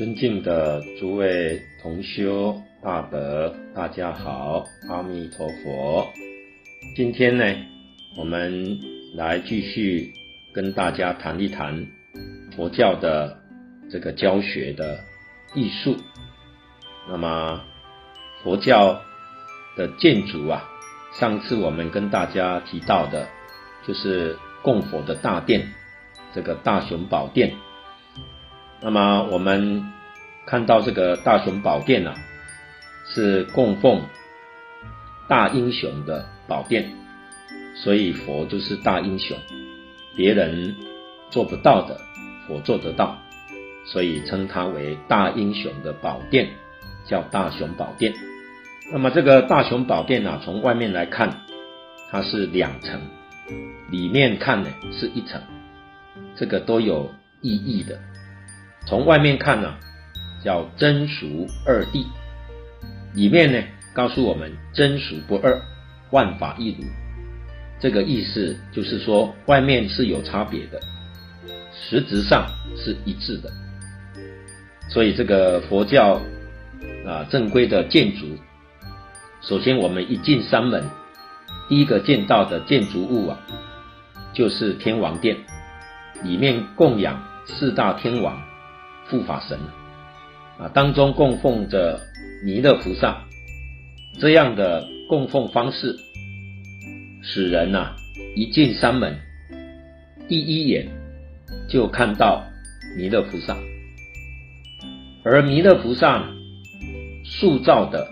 尊敬的诸位同修大德，大家好，阿弥陀佛。今天呢，我们来继续跟大家谈一谈佛教的这个教学的艺术。那么，佛教的建筑啊，上次我们跟大家提到的，就是供佛的大殿，这个大雄宝殿。那么我们看到这个大雄宝殿啊，是供奉大英雄的宝殿，所以佛就是大英雄，别人做不到的，佛做得到，所以称它为大英雄的宝殿，叫大雄宝殿。那么这个大雄宝殿啊，从外面来看，它是两层，里面看呢是一层，这个都有意义的。从外面看呢、叫真俗二谛，里面呢告诉我们真俗不二，万法一如。这个意思就是说，外面是有差别的，实质上是一致的。所以这个佛教啊正规的建筑，首先我们一进山门，第一个见到的建筑物啊，就是天王殿，里面供养四大天王。护法神啊，当中供奉着弥勒菩萨，这样的供奉方式，使人呐、一进山门，第一眼就看到弥勒菩萨，而弥勒菩萨塑造的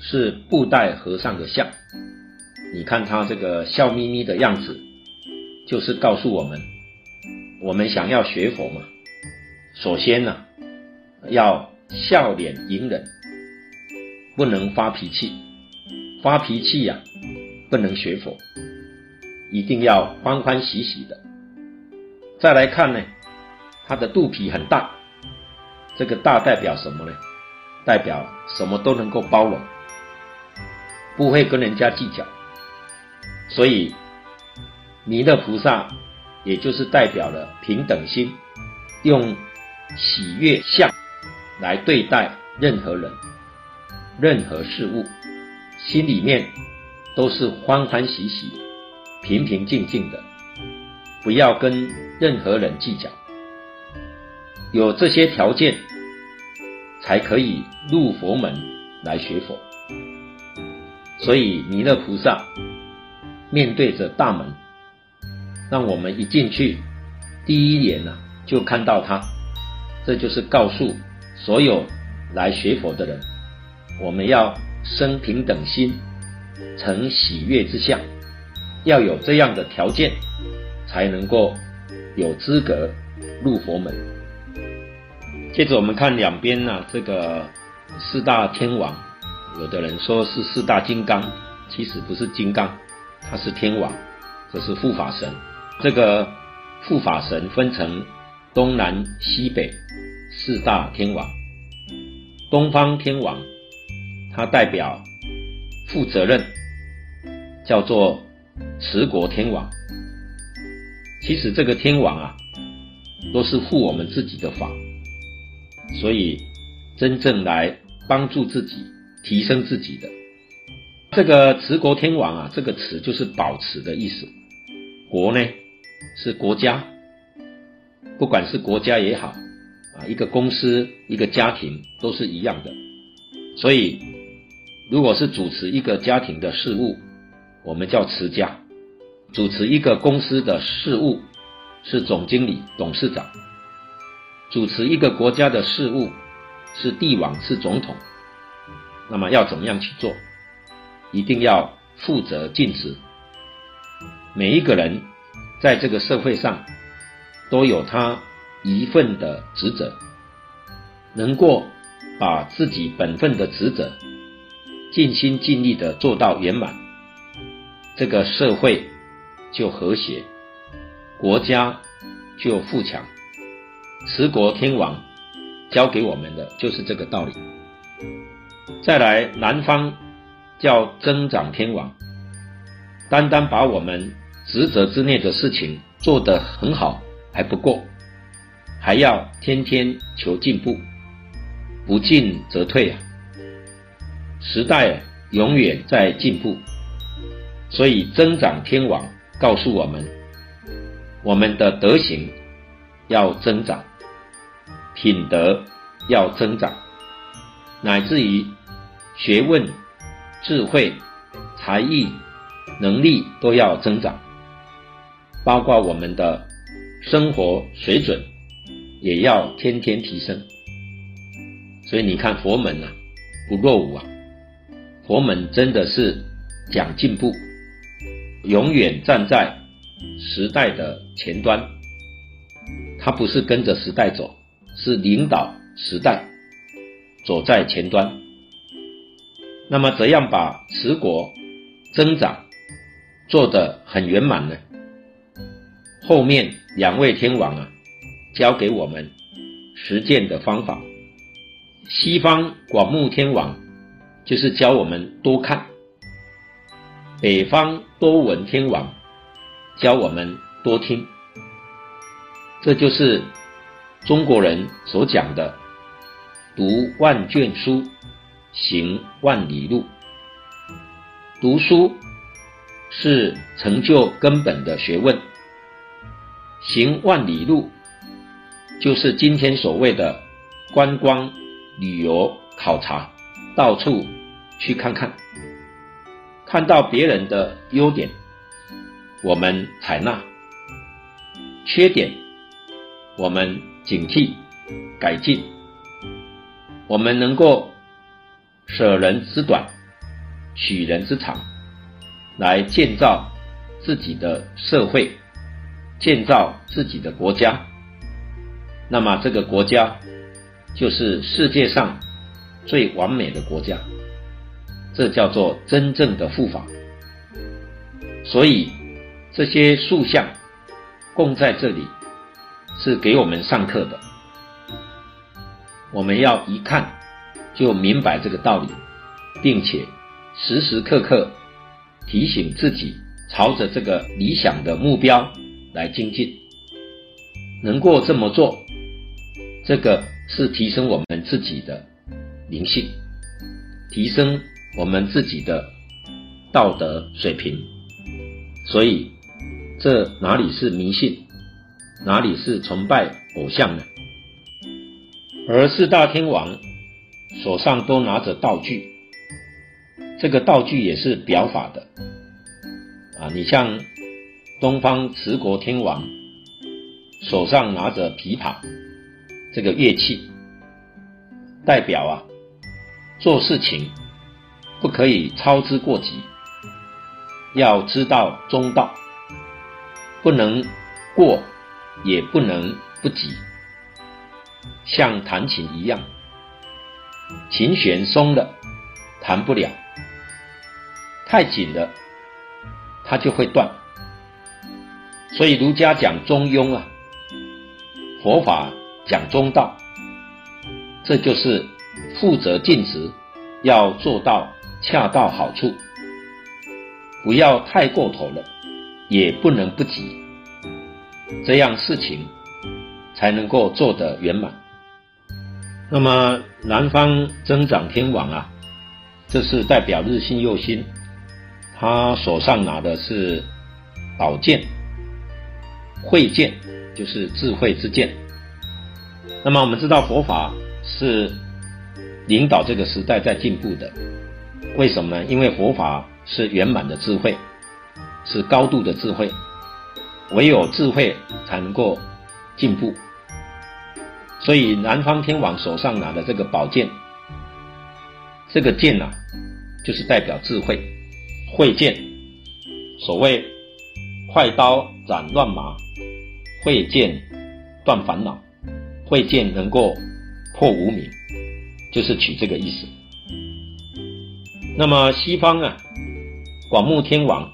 是布袋和尚的像，你看他这个笑眯眯的样子，就是告诉我们，我们想要学佛嘛。首先呢、要笑脸迎人，不能发脾气。发脾气呀、不能学佛，一定要欢欢喜喜的。再来看呢，他的肚皮很大，这个大代表什么呢？代表什么都能够包容，不会跟人家计较。所以弥勒菩萨也就是代表了平等心，用。喜悦相来对待任何人、任何事物，心里面都是欢欢喜喜、平平静静的，不要跟任何人计较。有这些条件，才可以入佛门来学佛。所以弥勒菩萨面对着大门，让我们一进去，第一眼呢、就看到他。这就是告诉所有来学佛的人，我们要生平等心，成喜悦之相，要有这样的条件，才能够有资格入佛门。接着我们看两边呢、这个四大天王，有的人说是四大金刚，其实不是金刚，它是天王，这是护法神。这个护法神分成东南西北。四大天王，东方天王，他代表负责任，叫做持国天王。其实这个天王啊，都是护我们自己的法，所以真正来帮助自己、提升自己的这个持国天王啊，这个持就是保持的意思。国呢，是国家，不管是国家也好。啊，一个公司、一个家庭都是一样的，所以如果是主持一个家庭的事务，我们叫持家；主持一个公司的事务是总经理、董事长；主持一个国家的事务是帝王、是总统。那么要怎么样去做？一定要负责尽职。每一个人在这个社会上都有他。一份的职责，能够把自己本分的职责尽心尽力的做到圆满，这个社会就和谐，国家就富强。持国天王教给我们的就是这个道理。再来，南方叫增长天王，单单把我们职责之内的事情做得很好还不够。还要天天求进步，不进则退啊。时代永远在进步，所以增长天王告诉我们，我们的德行要增长，品德要增长，乃至于学问、智慧、才艺、能力都要增长，包括我们的生活水准。也要天天提升。所以你看佛门啊，不落伍啊，佛门真的是讲进步，永远站在时代的前端。他不是跟着时代走，是领导时代，走在前端。那么怎样把持国增长做得很圆满呢？后面两位天王啊，教给我们实践的方法。西方广目天王就是教我们多看，北方多闻天王教我们多听。这就是中国人所讲的“读万卷书”。行万里路，读书是成就根本的学问。行万里路，就是今天所谓的观光旅游考察，到处去看看，看到别人的优点，我们采纳；缺点，我们警惕改进。我们能够。舍人之短，取人之长，来建造自己的社会，建造自己的国家。那么这个国家就是世界上最完美的国家，这叫做真正的护法。所以这些塑像供在这里，是给我们上课的。我们要一看。就明白这个道理，并且时时刻刻提醒自己，朝着这个理想的目标来精进。能够这么做，这个是提升我们自己的灵性，提升我们自己的道德水平。所以，这哪里是迷信，哪里是崇拜偶像呢？而四大天王。手上都拿着道具，这个道具也是表法的啊。你像东方持国天王手上拿着琵琶，这个乐器代表啊，做事情不可以操之过急，要知道中道，不能过，也不能不及，像弹琴一样。琴弦松了，弹不了；太紧了，它就会断。所以儒家讲中庸啊，佛法讲中道，这就是负责尽职，要做到恰到好处，不要太过头了，也不能不及，这样事情才能够做得圆满。那么南方增长天王啊，这是代表日新又新，他手上拿的是宝剑，慧剑就是智慧之剑。那么我们知道佛法是领导这个时代在进步的，为什么呢？因为佛法是圆满的智慧，是高度的智慧，唯有智慧才能够进步。所以南方天王手上拿的这个宝剑，这个剑呐、啊，就是代表智慧，慧剑。所谓快刀斩乱麻，慧剑断烦恼，会见能够破无明，就是取这个意思。那么西方啊，广目天王，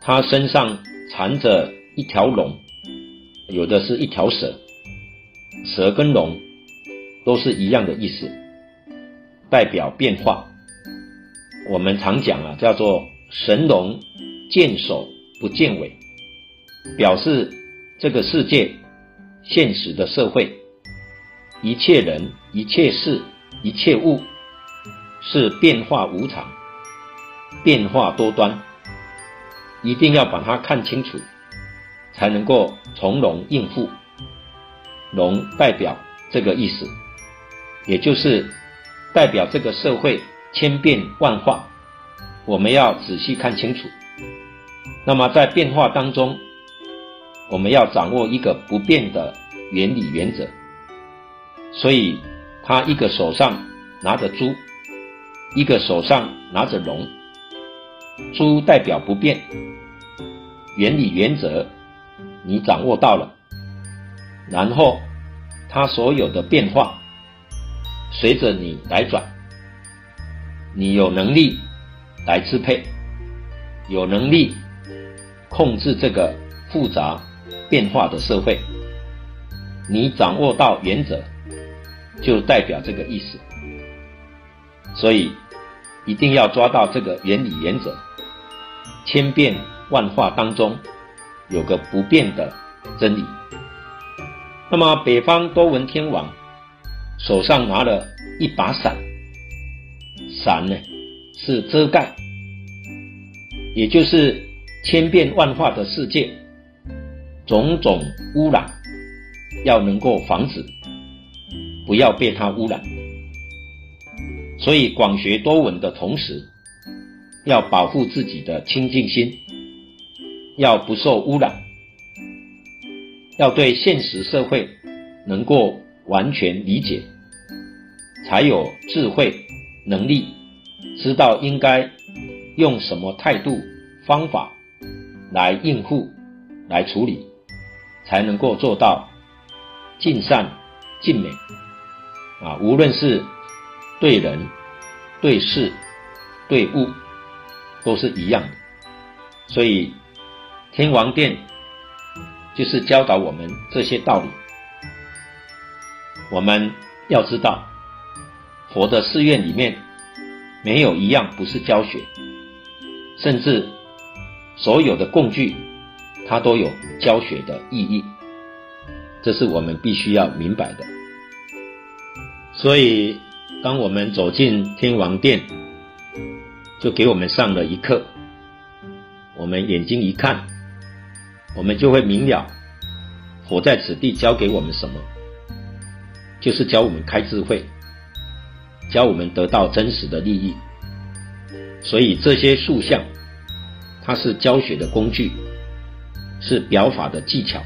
他身上缠着一条龙，有的是一条蛇。蛇跟龙都是一样的意思，代表变化。我们常讲啊，叫做神龙见首不见尾，表示这个世界现实的社会，一切人一切事一切物是变化无常、变化多端，一定要把它看清楚，才能够从容应付。容代表这个意思，也就是代表这个社会千变万化，我们要仔细看清楚。那么在变化当中，我们要掌握一个不变的原理原则。所以，他一个手上拿着珠，一个手上拿着龙。珠代表不变，原理原则你掌握到了。然后，它所有的变化，随着你来转，你有能力来支配，有能力控制这个复杂变化的社会，你掌握到原则，就代表这个意思。所以，一定要抓到这个原理原则，千变万化当中有个不变的真理。那么，北方多闻天王手上拿了一把伞，伞呢是遮盖，也就是千变万化的世界，种种污染要能够防止，不要被它污染。所以，广学多闻的同时，要保护自己的清净心，要不受污染。要对现实社会能够完全理解，才有智慧能力，知道应该用什么态度方法来应付、来处理，才能够做到尽善尽美。啊，无论是对人、对事、对物，都是一样的。所以，天王殿。就是教导我们这些道理。我们要知道，佛的寺院里面没有一样不是教学，甚至所有的供具，它都有教学的意义。这是我们必须要明白的。所以，当我们走进天王殿，就给我们上了一课。我们眼睛一看。我们就会明了，佛在此地教给我们什么，就是教我们开智慧，教我们得到真实的利益。所以这些塑像，它是教学的工具，是表法的技巧，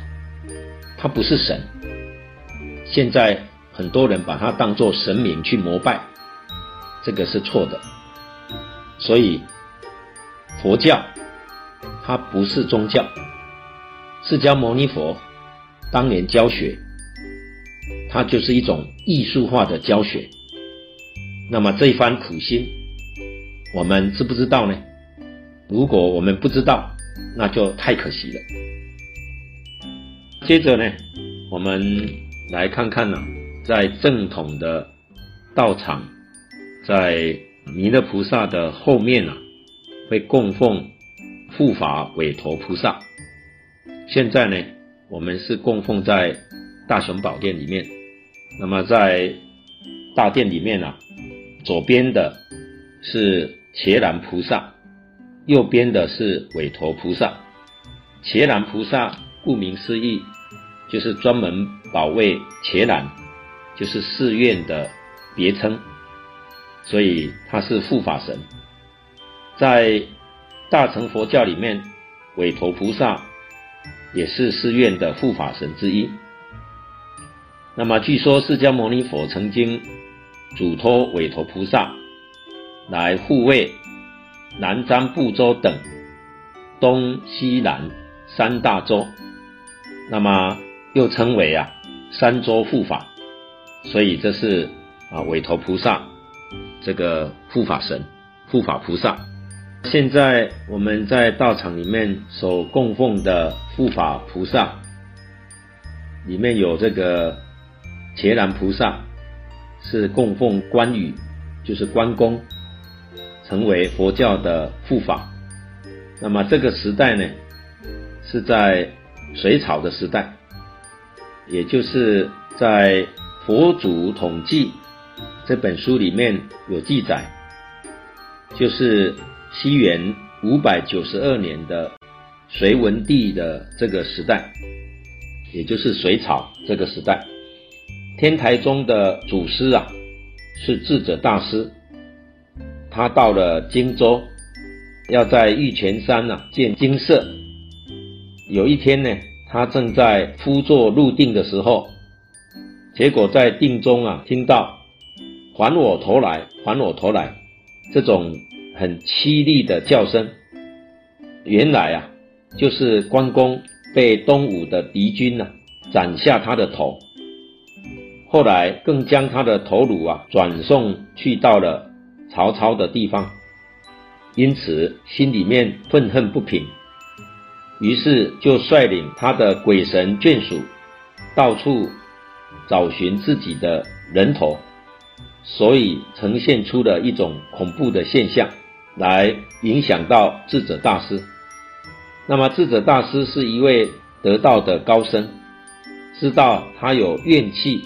它不是神。现在很多人把它当作神明去膜拜，这个是错的。所以佛教它不是宗教。释迦牟尼佛当年教学，它就是一种艺术化的教学。那么这一番苦心，我们知不知道呢？如果我们不知道，那就太可惜了。接着呢，我们来看看呢、在正统的道场，在弥勒菩萨的后面呢、啊，会供奉护法韦驮菩萨。现在呢，我们是供奉在大雄宝殿里面。那么在大殿里面啊，左边的是伽蓝菩萨，右边的是韦驮菩萨。伽蓝菩萨顾名思义，就是专门保卫伽蓝，就是寺院的别称，所以他是护法神。在大乘佛教里面，韦驮菩萨。也是寺院的护法神之一。那么，据说释迦牟尼佛曾经嘱托韦驮菩萨来护卫南瞻部洲等东西南三大洲，那么又称为啊三洲护法，所以这是啊韦陀菩萨这个护法神、护法菩萨。现在我们在道场里面所供奉的护法菩萨，里面有这个伽蓝菩萨，是供奉关羽，就是关公，成为佛教的护法。那么这个时代呢，是在隋朝的时代，也就是在佛祖统计这本书里面有记载，就是西元五百九十二年的隋文帝的这个时代，也就是隋朝这个时代，天台宗的祖师啊是智者大师，他到了荆州，要在玉泉山啊建精舍。有一天呢，他正在趺坐入定的时候，结果在定中啊听到。还我头来，还我头来！这种很凄厉的叫声，原来啊，就是关公被东吴的敌军呐、啊、斩下他的头，后来更将他的头颅啊转送去到了曹操的地方，因此心里面愤恨不平，于是就率领他的鬼神眷属到处找寻自己的人头。所以呈现出了一种恐怖的现象，来影响到智者大师。那么智者大师是一位得道的高僧，知道他有怨气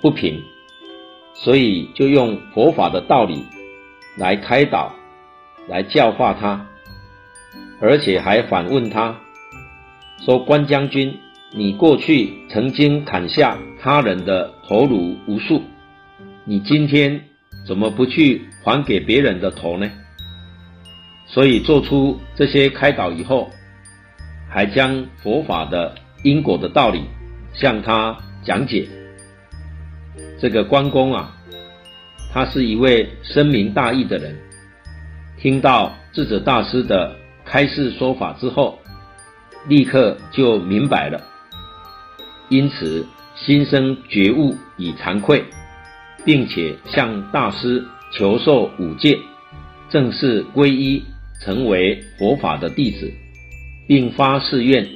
不平，所以就用佛法的道理来开导，来教化他，而且还反问他说：“关将军，你过去曾经砍下他人的头颅无数。”你今天怎么不去还给别人的头呢？所以做出这些开导以后，还将佛法的因果的道理向他讲解。这个关公啊，他是一位深明大义的人，听到智者大师的开示说法之后，立刻就明白了，因此心生觉悟，与惭愧。并且向大师求受五戒，正式皈依，成为佛法的弟子，并发誓愿，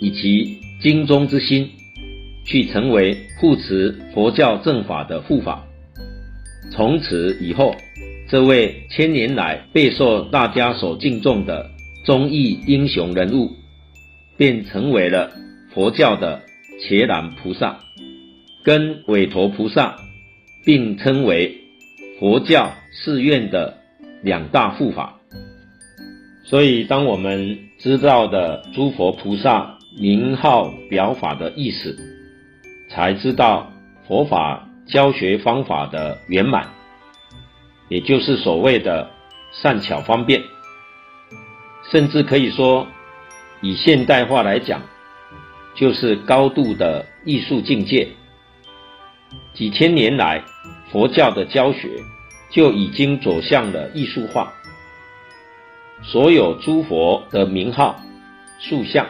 以其精忠之心，去成为护持佛教正法的护法。从此以后，这位千年来备受大家所敬重的忠义英雄人物，便成为了佛教的伽蓝菩萨，跟韦陀菩萨。并称为佛教寺院的两大护法，所以当我们知道的诸佛菩萨名号表法的意思，才知道佛法教学方法的圆满，也就是所谓的善巧方便，甚至可以说，以现代化来讲，就是高度的艺术境界。几千年来，佛教的教学就已经走向了艺术化。所有诸佛的名号、塑像，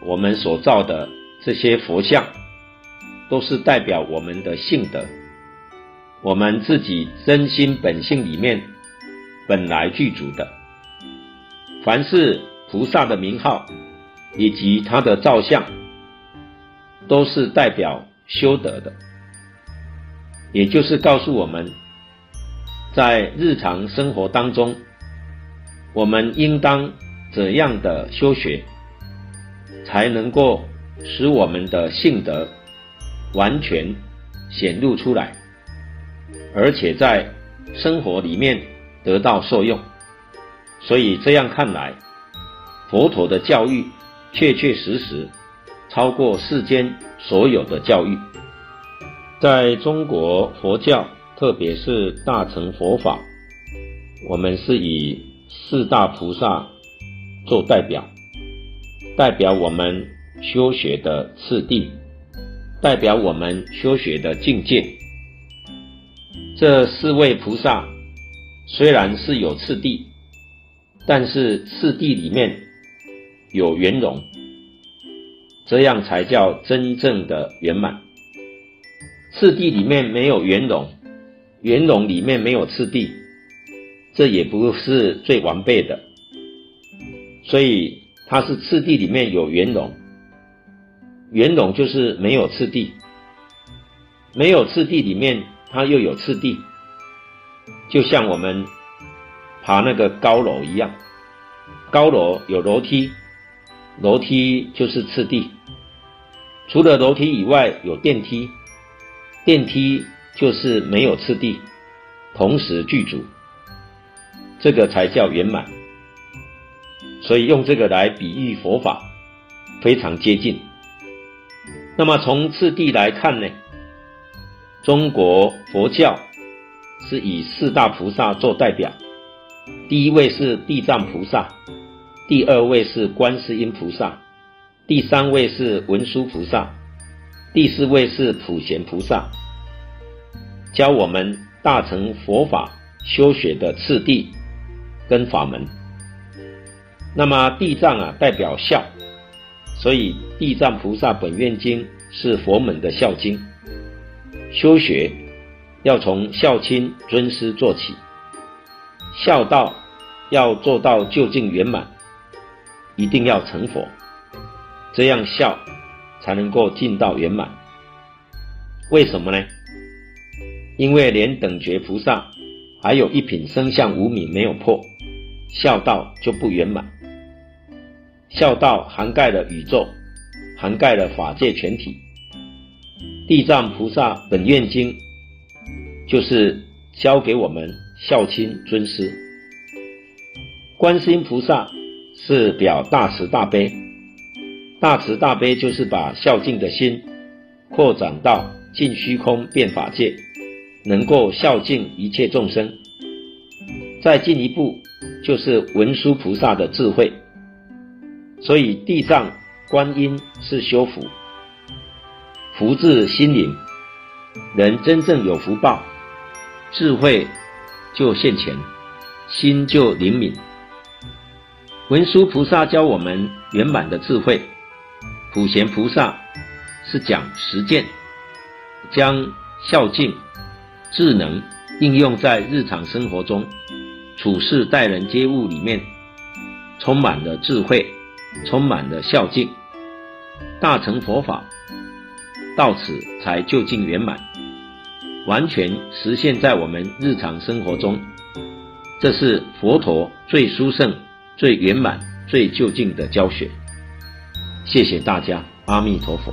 我们所造的这些佛像，都是代表我们的性德，我们自己真心本性里面本来具足的。凡是菩萨的名号以及他的造像，都是代表修德的。也就是告诉我们，在日常生活当中，我们应当怎样的修学，才能够使我们的性德完全显露出来，而且在生活里面得到受用。所以这样看来，佛陀的教育确确实实超过世间所有的教育。在中国佛教，特别是大乘佛法，我们是以四大菩萨做代表，代表我们修学的次第，代表我们修学的境界。这四位菩萨虽然是有次第，但是次第里面有圆融，这样才叫真正的圆满。次第里面没有圆融，圆融里面没有次第，这也不是最完备的。所以它是次第里面有圆融，圆融就是没有次第，没有次第里面它又有次第，就像我们爬那个高楼一样，高楼有楼梯，楼梯就是次第，除了楼梯以外有电梯。电梯就是没有次第，同时具足，这个才叫圆满。所以用这个来比喻佛法，非常接近。那么从次第来看呢，中国佛教是以四大菩萨做代表，第一位是地藏菩萨，第二位是观世音菩萨，第三位是文殊菩萨，第四位是普贤菩萨，教我们大乘佛法修学的次第跟法门。那么地藏啊代表孝，所以地藏菩萨本愿经是佛门的孝经。修学要从孝亲尊师做起，孝道要做到究竟圆满，一定要成佛，这样孝才能够尽到圆满。为什么呢？因为连等觉菩萨还有一品生相无明没有破，孝道就不圆满。孝道涵盖了宇宙，涵盖了法界全体。地藏菩萨本愿经就是教给我们孝亲尊师。观世音菩萨是表大慈大悲，大慈大悲就是把孝敬的心扩展到尽虚空遍法界，能够孝敬一切众生。再进一步就是文殊菩萨的智慧。所以地藏观音是修福，福至心灵，人真正有福报，智慧就现前，心就灵敏。文殊菩萨教我们圆满的智慧，普贤菩萨是讲实践，将孝敬、智能应用在日常生活中，处事待人接物里面，充满了智慧。充满了孝敬，大乘佛法到此才究竟圆满，完全实现在我们日常生活中。这是佛陀最殊胜、最圆满、最究竟的教学。谢谢大家，阿弥陀佛。